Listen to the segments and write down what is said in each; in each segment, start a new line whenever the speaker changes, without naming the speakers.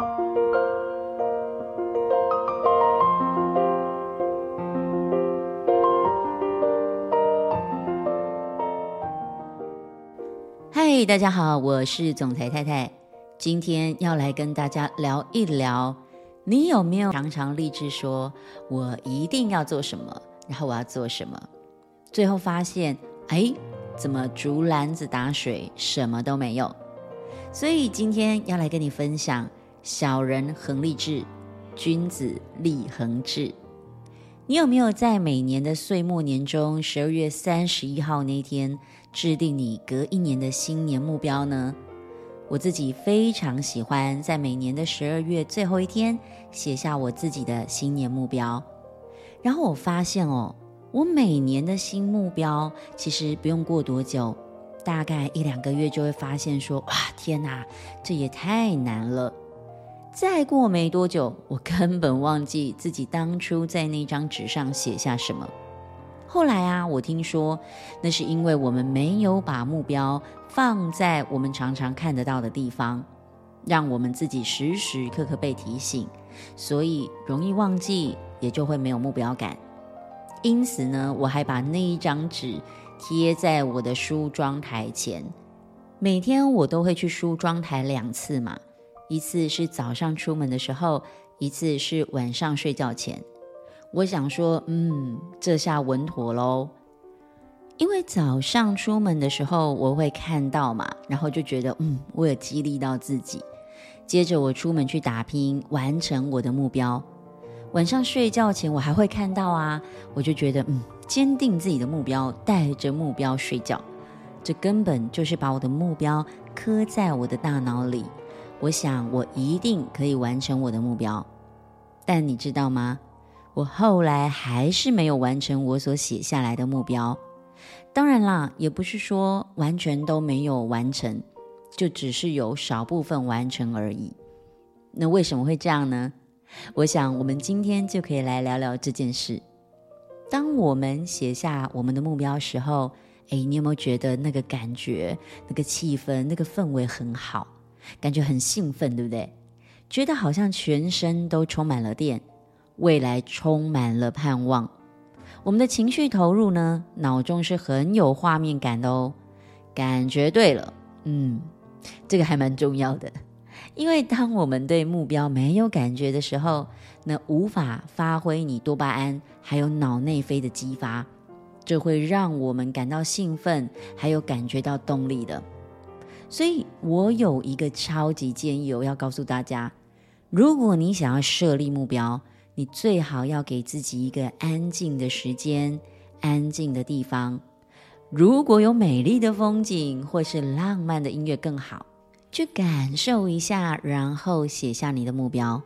嗨，大家好，我是总裁太太。今天要来跟大家聊一聊，你有没有常常立志说，我一定要做什么，然后我要做什么，最后发现，哎，怎么竹篮子打水，什么都没有？所以今天要来跟你分享：小人恒立志，君子立恒志。你有没有在每年的岁末年终，十二月三十一号那天，制定你隔一年的新年目标呢？我自己非常喜欢在每年的十二月最后一天写下我自己的新年目标。然后我发现哦，我每年的新目标其实不用过多久，大概一两个月就会发现说，哇，天哪，这也太难了。再过没多久，我根本忘记自己当初在那张纸上写下什么。后来啊，我听说那是因为我们没有把目标放在我们常常看得到的地方，让我们自己时时刻刻被提醒，所以容易忘记，也就会没有目标感。因此呢，我还把那一张纸贴在我的梳妆台前，每天我都会去梳妆台两次嘛。一次是早上出门的时候，一次是晚上睡觉前。我想说，嗯，这下稳妥喽。因为早上出门的时候我会看到嘛，然后就觉得，嗯，我有激励到自己。接着我出门去打拼，完成我的目标。晚上睡觉前我还会看到啊，我就觉得，嗯，坚定自己的目标，带着目标睡觉。这根本就是把我的目标刻在我的大脑里。我想，我一定可以完成我的目标，但你知道吗？我后来还是没有完成我所写下来的目标。当然啦，也不是说完全都没有完成，就只是有少部分完成而已。那为什么会这样呢？我想，我们今天就可以来聊聊这件事。当我们写下我们的目标时候，哎，你有没有觉得那个感觉、那个气氛、那个氛围很好？感觉很兴奋，对不对？觉得好像全身都充满了电，未来充满了盼望。我们的情绪投入呢，脑中是很有画面感的哦。感觉对了，嗯，这个还蛮重要的。因为当我们对目标没有感觉的时候，那无法发挥你多巴胺还有脑内啡的激发，这会让我们感到兴奋，还有感觉到动力的。所以我有一个超级建议，我要告诉大家：如果你想要设立目标，你最好要给自己一个安静的时间、安静的地方。如果有美丽的风景或是浪漫的音乐更好，去感受一下，然后写下你的目标。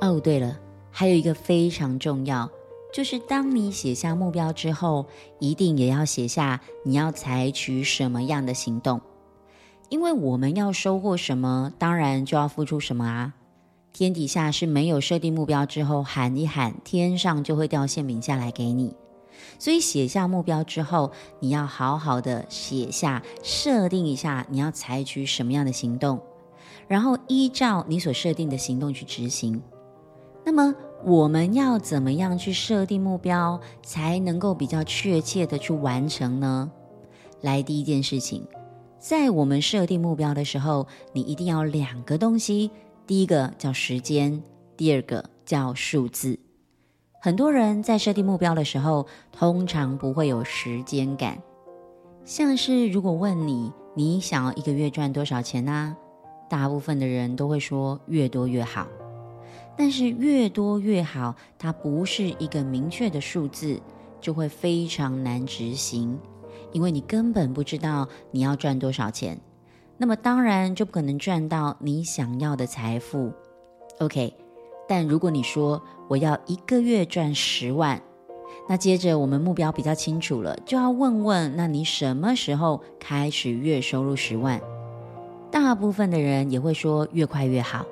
哦，对了，还有一个非常重要，就是当你写下目标之后，一定也要写下你要采取什么样的行动。因为我们要收获什么，当然就要付出什么啊！天底下是没有设定目标之后喊一喊，天上就会掉馅饼下来给你。所以写下目标之后，你要好好的写下，设定一下你要采取什么样的行动，然后依照你所设定的行动去执行。那么我们要怎么样去设定目标，才能够比较确切的去完成呢？来，第一件事情。在我们设定目标的时候，你一定要两个东西，第一个叫时间，第二个叫数字。很多人在设定目标的时候，通常不会有时间感。像是如果问你，你想要一个月赚多少钱呢？大部分的人都会说越多越好。但是越多越好，它不是一个明确的数字，就会非常难执行。因为你根本不知道你要赚多少钱，那么当然就不可能赚到你想要的财富。OK，但如果你说我要一个月赚十万，那接着我们目标比较清楚了，就要问问，那你什么时候开始月收入十万？大部分的人也会说越快越好。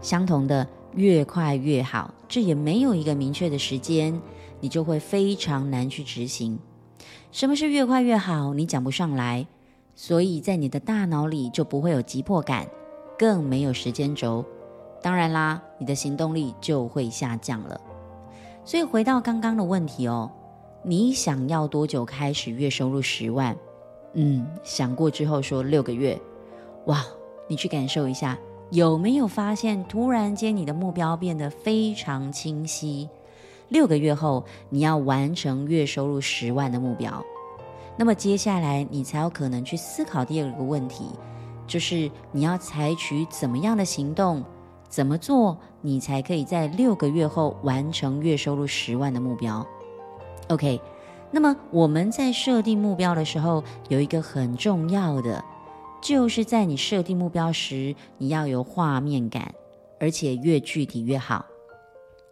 相同的，越快越好，这也没有一个明确的时间，你就会非常难去执行。什么是越快越好？你讲不上来，所以在你的大脑里就不会有急迫感，更没有时间轴。当然啦，你的行动力就会下降了。所以回到刚刚的问题哦，你想要多久开始月收入十万？嗯，想过之后说六个月。哇，你去感受一下，有没有发现突然间你的目标变得非常清晰？六个月后，你要完成月收入十万的目标。那么接下来你才有可能去思考第二个问题，就是你要采取怎么样的行动？怎么做，你才可以在六个月后完成月收入十万的目标？OK，那么我们在设定目标的时候，有一个很重要的，就是在你设定目标时，你要有画面感，而且越具体越好。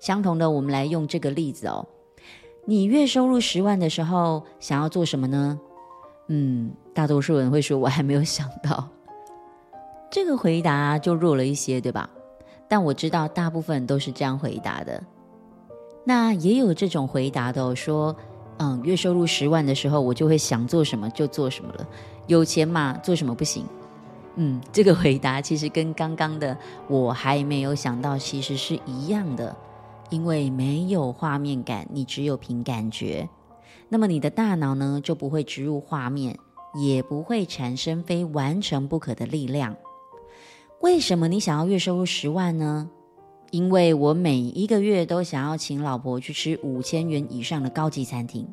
相同的，我们来用这个例子哦。你月收入十万的时候，想要做什么呢？嗯，大多数人会说，我还没有想到。这个回答就弱了一些，对吧？但我知道大部分都是这样回答的，那也有这种回答的，说，嗯，月收入十万的时候，我就会想做什么就做什么了，有钱嘛，做什么不行？嗯，这个回答其实跟刚刚的我还没有想到，其实是一样的，因为没有画面感，你只有凭感觉，那么你的大脑呢，就不会植入画面，也不会产生非完成不可的力量。为什么你想要月收入十万呢？因为我每一个月都想要请老婆去吃五千元以上的高级餐厅，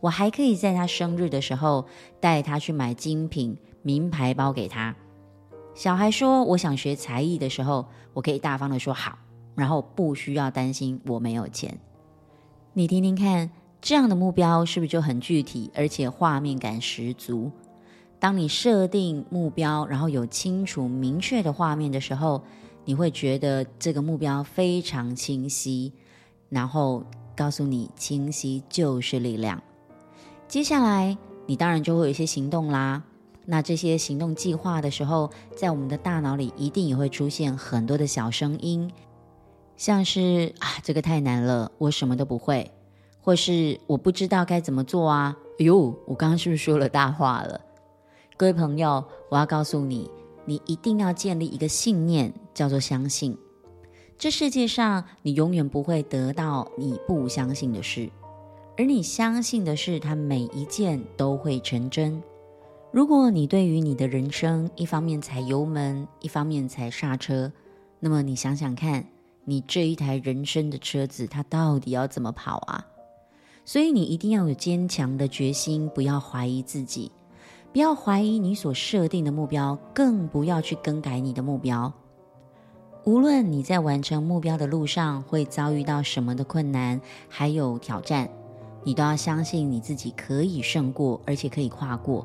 我还可以在她生日的时候带她去买精品名牌包给她。小孩说我想学才艺的时候，我可以大方的说好，然后不需要担心我没有钱。你听听看，这样的目标是不是就很具体，而且画面感十足？当你设定目标，然后有清楚明确的画面的时候，你会觉得这个目标非常清晰，然后告诉你，清晰就是力量。接下来，你当然就会有一些行动啦。那这些行动计划的时候，在我们的大脑里一定也会出现很多的小声音，像是啊，这个太难了，我什么都不会，或是我不知道该怎么做啊。哎呦，我刚刚是不是说了大话了？各位朋友，我要告诉你，你一定要建立一个信念，叫做相信。这世界上，你永远不会得到你不相信的事，而你相信的事，它每一件都会成真。如果你对于你的人生，一方面踩油门，一方面踩刹车，那么你想想看，你这一台人生的车子，它到底要怎么跑啊？所以你一定要有坚强的决心，不要怀疑自己。不要怀疑你所设定的目标，更不要去更改你的目标。无论你在完成目标的路上会遭遇到什么的困难，还有挑战，你都要相信你自己可以胜过，而且可以跨过。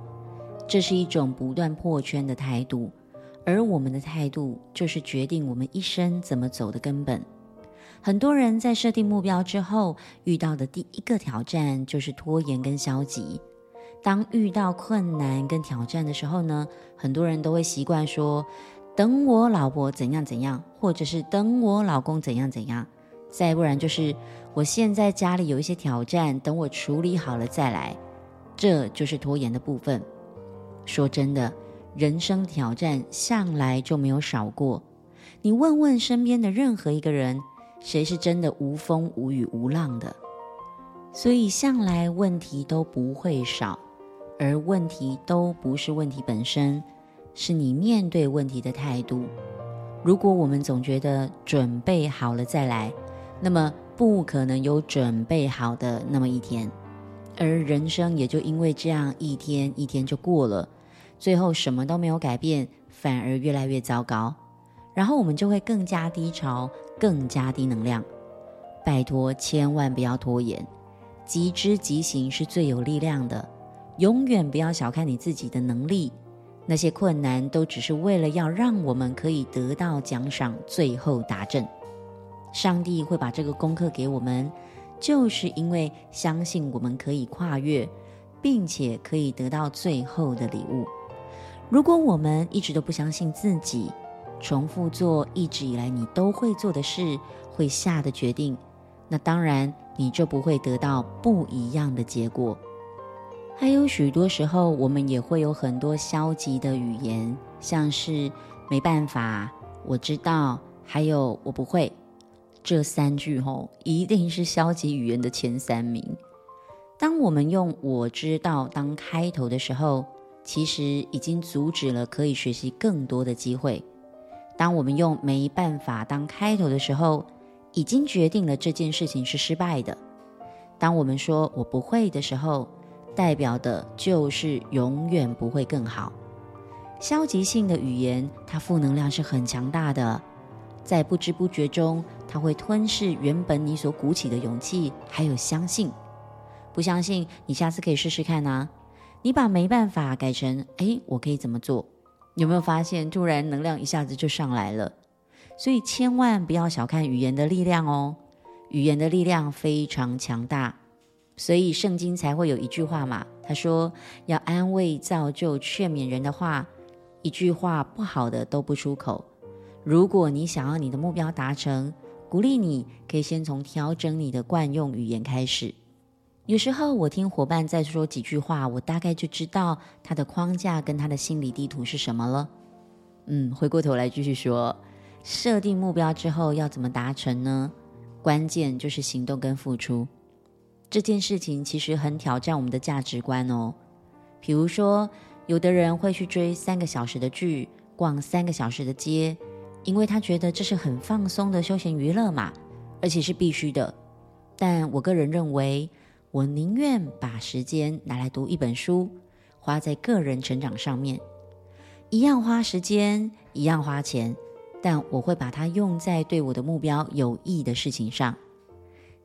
这是一种不断破圈的态度，而我们的态度就是决定我们一生怎么走的根本。很多人在设定目标之后，遇到的第一个挑战就是拖延跟消极。当遇到困难跟挑战的时候呢，很多人都会习惯说：“等我老婆怎样怎样，或者是等我老公怎样怎样，再不然就是我现在家里有一些挑战，等我处理好了再来。”这就是拖延的部分。说真的，人生挑战向来就没有少过。你问问身边的任何一个人，谁是真的无风无雨无浪的？所以向来问题都不会少。而问题都不是问题本身，是你面对问题的态度。如果我们总觉得准备好了再来，那么不可能有准备好的那么一天，而人生也就因为这样一天一天就过了，最后什么都没有改变，反而越来越糟糕，然后我们就会更加低潮，更加低能量。拜托，千万不要拖延，即知即行是最有力量的。永远不要小看你自己的能力，那些困难都只是为了要让我们可以得到奖赏，最后达阵。上帝会把这个功课给我们，就是因为相信我们可以跨越，并且可以得到最后的礼物。如果我们一直都不相信自己，重复做一直以来你都会做的事，会下的决定，那当然你就不会得到不一样的结果。还有许多时候，我们也会有很多消极的语言，像是“没办法”“我知道”“还有我不会，这三句吼，一定是消极语言的前三名。当我们用“我知道”当开头的时候，其实已经阻止了可以学习更多的机会。当我们用“没办法”当开头的时候，已经决定了这件事情是失败的。当我们说我不会的时候，代表的就是永远不会更好。消极性的语言，它负能量是很强大的，在不知不觉中，它会吞噬原本你所鼓起的勇气，还有相信。不相信，你下次可以试试看啊！你把没办法改成哎，我可以怎么做？有没有发现突然能量一下子就上来了？所以千万不要小看语言的力量哦，语言的力量非常强大。所以圣经才会有一句话嘛，他说要安慰、造就、劝勉人的话，一句话不好的都不出口。如果你想要你的目标达成，鼓励你可以先从调整你的惯用语言开始。有时候我听伙伴在说几句话，我大概就知道他的框架跟他的心理地图是什么了。嗯，回过头来继续说，设定目标之后要怎么达成呢？关键就是行动跟付出。这件事情其实很挑战我们的价值观哦。比如说，有的人会去追三个小时的剧，逛三个小时的街，因为他觉得这是很放松的休闲娱乐嘛，而且是必须的。但我个人认为，我宁愿把时间拿来读一本书，花在个人成长上面，一样花时间，一样花钱，但我会把它用在对我的目标有益的事情上。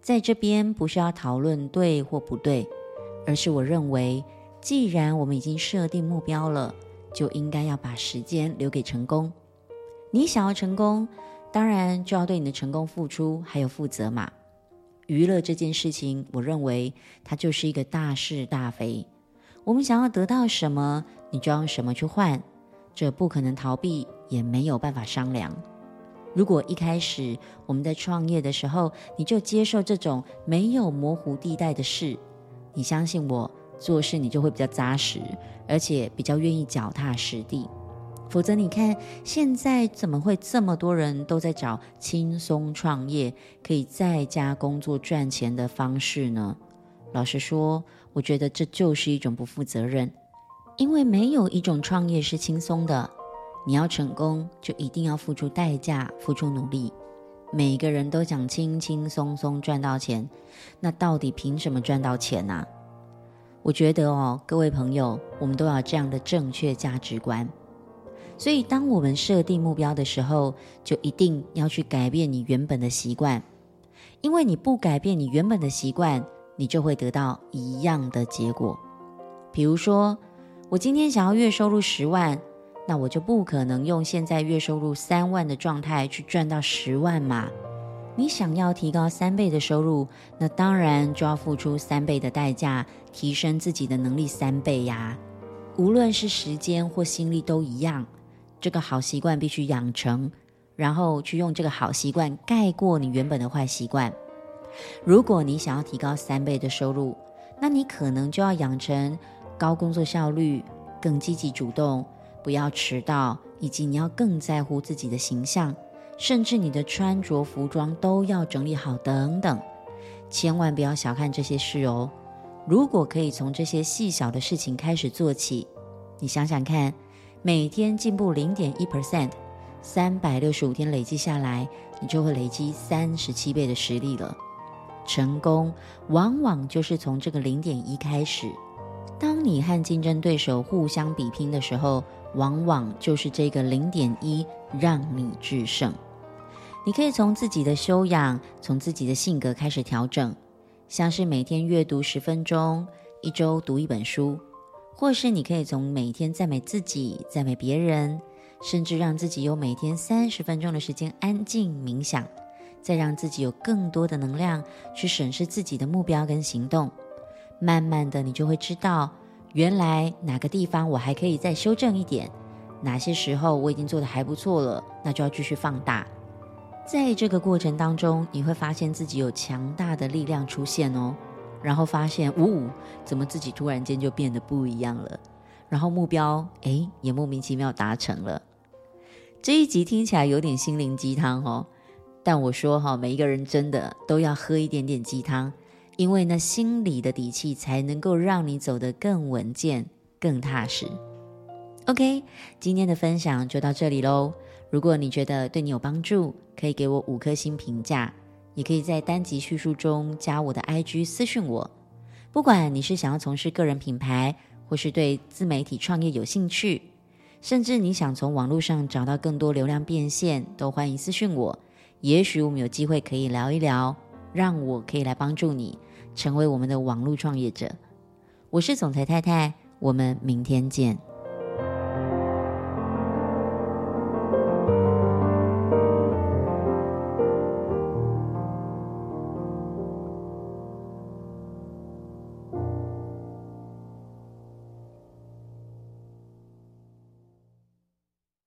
在这边不是要讨论对或不对，而是我认为，既然我们已经设定目标了，就应该要把时间留给成功。你想要成功，当然就要对你的成功付出，还有负责嘛。娱乐这件事情，我认为它就是一个大是大非。我们想要得到什么，你就用什么去换，这不可能逃避，也没有办法商量。如果一开始我们在创业的时候，你就接受这种没有模糊地带的事，你相信我，做事你就会比较扎实，而且比较愿意脚踏实地。否则，你看现在怎么会这么多人都在找轻松创业、可以在家工作赚钱的方式呢？老实说，我觉得这就是一种不负责任，因为没有一种创业是轻松的。你要成功，就一定要付出代价、付出努力。每个人都想轻轻松松赚到钱，那到底凭什么赚到钱呢？我觉得哦，各位朋友，我们都要这样的正确价值观。所以，当我们设定目标的时候，就一定要去改变你原本的习惯，因为你不改变你原本的习惯，你就会得到一样的结果。比如说，我今天想要月收入十万，那我就不可能用现在月收入三万的状态去赚到十万嘛。你想要提高三倍的收入，那当然就要付出三倍的代价，提升自己的能力三倍呀。无论是时间或心力都一样。这个好习惯必须养成，然后去用这个好习惯盖过你原本的坏习惯。如果你想要提高三倍的收入，那你可能就要养成高工作效率、更积极主动、不要迟到，以及你要更在乎自己的形象，甚至你的穿着服装都要整理好等等。千万不要小看这些事哦。如果可以从这些细小的事情开始做起，你想想看。每天进步零点一 percent，三百六十五天累积下来，你就会累积三十七倍的实力了。成功往往就是从这个零点一开始。当你和竞争对手互相比拼的时候，往往就是这个零点一让你制胜。你可以从自己的修养，从自己的性格开始调整，像是每天阅读十分钟，一周读一本书。或是你可以从每天赞美自己、赞美别人，甚至让自己有每天三十分钟的时间安静冥想，再让自己有更多的能量去审视自己的目标跟行动。慢慢的，你就会知道，原来哪个地方我还可以再修正一点，哪些时候我已经做得还不错了，那就要继续放大。在这个过程当中，你会发现自己有强大的力量出现哦。然后发现，呜、哦，怎么自己突然间就变得不一样了？然后目标，哎，也莫名其妙达成了。这一集听起来有点心灵鸡汤哦，但我说哈，每一个人真的都要喝一点点鸡汤，因为那心里的底气才能够让你走得更稳健、更踏实。OK，今天的分享就到这里喽。如果你觉得对你有帮助，可以给我五颗星评价，也可以在单集叙述中加我的 IG 私讯我。不管你是想要从事个人品牌，或是对自媒体创业有兴趣，甚至你想从网络上找到更多流量变现，都欢迎私讯我。也许我们有机会可以聊一聊，让我可以来帮助你成为我们的网络创业者。我是总裁太太，我们明天见。